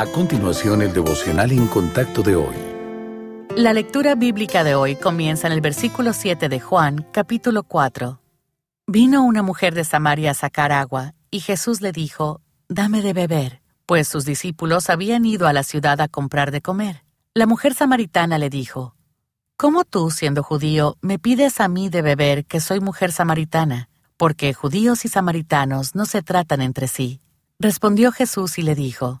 A continuación, el devocional en contacto de hoy. La lectura bíblica de hoy comienza en el versículo 7 de Juan, capítulo 4. Vino una mujer de Samaria a sacar agua, y Jesús le dijo, Dame de beber, pues sus discípulos habían ido a la ciudad a comprar de comer. La mujer samaritana le dijo, ¿Cómo tú, siendo judío, me pides a mí de beber que soy mujer samaritana? Porque judíos y samaritanos no se tratan entre sí. Respondió Jesús y le dijo,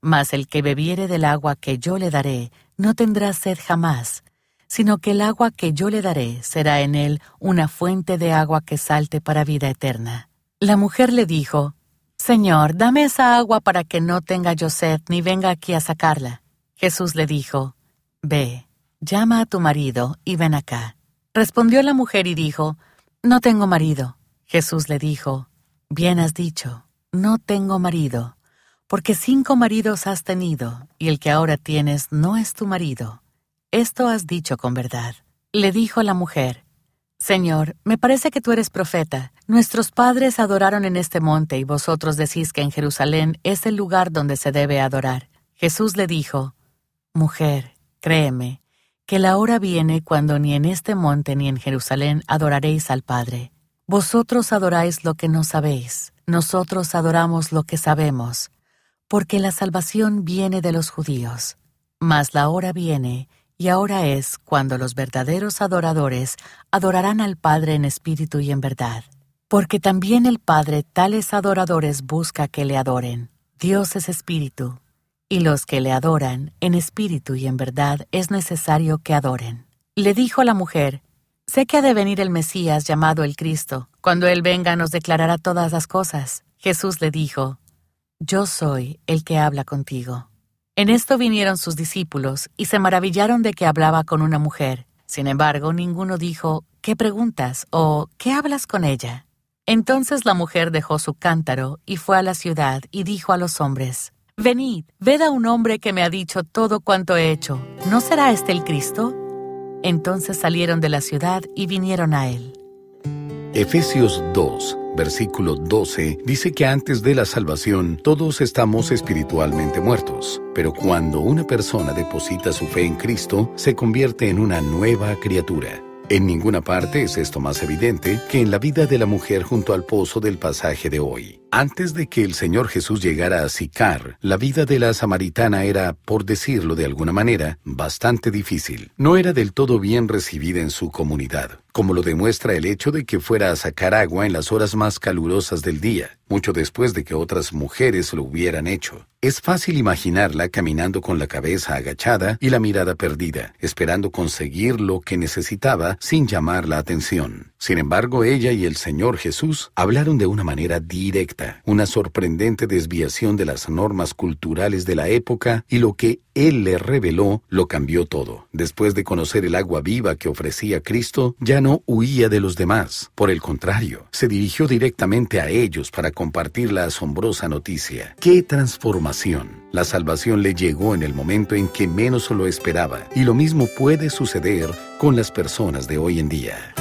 mas el que bebiere del agua que yo le daré no tendrá sed jamás, sino que el agua que yo le daré será en él una fuente de agua que salte para vida eterna. La mujer le dijo, Señor, dame esa agua para que no tenga yo sed ni venga aquí a sacarla. Jesús le dijo, Ve, llama a tu marido y ven acá. Respondió la mujer y dijo, No tengo marido. Jesús le dijo, Bien has dicho, no tengo marido, porque cinco maridos has tenido, y el que ahora tienes no es tu marido. Esto has dicho con verdad. Le dijo la mujer, Señor, me parece que tú eres profeta. Nuestros padres adoraron en este monte y vosotros decís que en Jerusalén es el lugar donde se debe adorar. Jesús le dijo, Mujer, créeme, que la hora viene cuando ni en este monte ni en Jerusalén adoraréis al Padre. Vosotros adoráis lo que no sabéis, nosotros adoramos lo que sabemos, porque la salvación viene de los judíos. Mas la hora viene, y ahora es cuando los verdaderos adoradores adorarán al Padre en espíritu y en verdad. Porque también el Padre tales adoradores busca que le adoren. Dios es espíritu, y los que le adoran, en espíritu y en verdad, es necesario que adoren. Le dijo la mujer, Sé que ha de venir el Mesías llamado el Cristo. Cuando Él venga nos declarará todas las cosas. Jesús le dijo, Yo soy el que habla contigo. En esto vinieron sus discípulos y se maravillaron de que hablaba con una mujer. Sin embargo, ninguno dijo, ¿qué preguntas? o ¿qué hablas con ella? Entonces la mujer dejó su cántaro y fue a la ciudad y dijo a los hombres, Venid, ved a un hombre que me ha dicho todo cuanto he hecho. ¿No será este el Cristo? Entonces salieron de la ciudad y vinieron a él. Efesios 2, versículo 12, dice que antes de la salvación todos estamos espiritualmente muertos, pero cuando una persona deposita su fe en Cristo, se convierte en una nueva criatura. En ninguna parte es esto más evidente que en la vida de la mujer junto al pozo del pasaje de hoy. Antes de que el Señor Jesús llegara a Sicar, la vida de la samaritana era, por decirlo de alguna manera, bastante difícil. No era del todo bien recibida en su comunidad, como lo demuestra el hecho de que fuera a sacar agua en las horas más calurosas del día, mucho después de que otras mujeres lo hubieran hecho. Es fácil imaginarla caminando con la cabeza agachada y la mirada perdida, esperando conseguir lo que necesitaba sin llamar la atención. Sin embargo, ella y el Señor Jesús hablaron de una manera directa una sorprendente desviación de las normas culturales de la época y lo que él le reveló lo cambió todo. Después de conocer el agua viva que ofrecía Cristo, ya no huía de los demás. Por el contrario, se dirigió directamente a ellos para compartir la asombrosa noticia. ¡Qué transformación! La salvación le llegó en el momento en que menos lo esperaba, y lo mismo puede suceder con las personas de hoy en día.